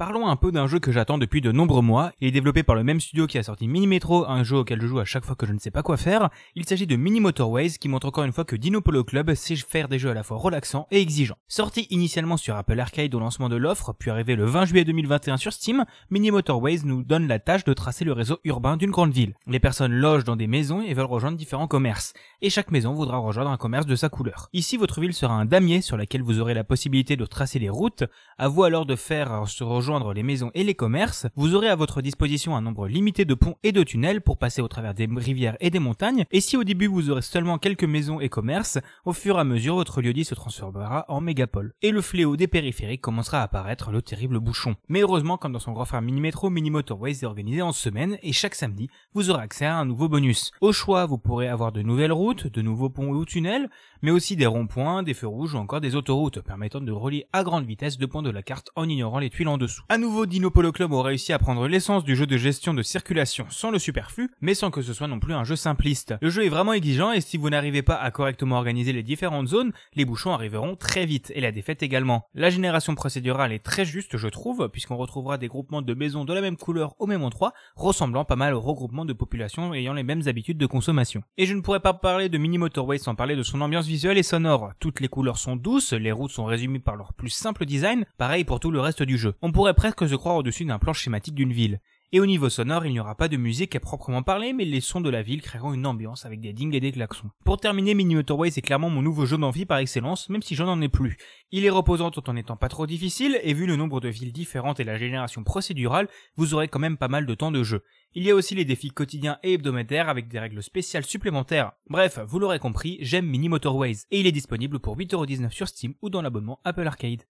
Parlons un peu d'un jeu que j'attends depuis de nombreux mois. Il est développé par le même studio qui a sorti Mini Metro, un jeu auquel je joue à chaque fois que je ne sais pas quoi faire. Il s'agit de Mini Motorways qui montre encore une fois que Dino Polo Club sait faire des jeux à la fois relaxants et exigeants. Sorti initialement sur Apple Arcade au lancement de l'offre, puis arrivé le 20 juillet 2021 sur Steam, Mini Motorways nous donne la tâche de tracer le réseau urbain d'une grande ville. Les personnes logent dans des maisons et veulent rejoindre différents commerces. Et chaque maison voudra rejoindre un commerce de sa couleur. Ici, votre ville sera un damier sur laquelle vous aurez la possibilité de tracer les routes. À vous alors de faire se rejoindre les maisons et les commerces, vous aurez à votre disposition un nombre limité de ponts et de tunnels pour passer au travers des rivières et des montagnes, et si au début vous aurez seulement quelques maisons et commerces, au fur et à mesure votre lieu-dit se transformera en mégapole. Et le fléau des périphériques commencera à apparaître, le terrible bouchon. Mais heureusement, comme dans son grand frère Mini Metro, Mini Motorways est organisé en semaine, et chaque samedi, vous aurez accès à un nouveau bonus. Au choix, vous pourrez avoir de nouvelles routes, de nouveaux ponts ou tunnels, mais aussi des ronds-points, des feux rouges ou encore des autoroutes, permettant de relier à grande vitesse deux points de la carte en ignorant les tuiles en dessous. À nouveau, Dino Polo Club a réussi à prendre l'essence du jeu de gestion de circulation sans le superflu, mais sans que ce soit non plus un jeu simpliste. Le jeu est vraiment exigeant et si vous n'arrivez pas à correctement organiser les différentes zones, les bouchons arriveront très vite et la défaite également. La génération procédurale est très juste, je trouve, puisqu'on retrouvera des groupements de maisons de la même couleur au même endroit, ressemblant pas mal au regroupement de populations ayant les mêmes habitudes de consommation. Et je ne pourrais pas parler de Mini Motorway sans parler de son ambiance visuelle et sonore. Toutes les couleurs sont douces, les routes sont résumées par leur plus simple design, pareil pour tout le reste du jeu. Pourrait presque se croire au-dessus d'un plan schématique d'une ville. Et au niveau sonore, il n'y aura pas de musique à proprement parler, mais les sons de la ville créeront une ambiance avec des dings et des klaxons. Pour terminer, Mini Motorway c'est clairement mon nouveau jeu d'envie par excellence, même si j'en en ai plus. Il est reposant tout en étant pas trop difficile, et vu le nombre de villes différentes et la génération procédurale, vous aurez quand même pas mal de temps de jeu. Il y a aussi les défis quotidiens et hebdomadaires avec des règles spéciales supplémentaires. Bref, vous l'aurez compris, j'aime Mini Motorways, et il est disponible pour 8,19€ sur Steam ou dans l'abonnement Apple Arcade.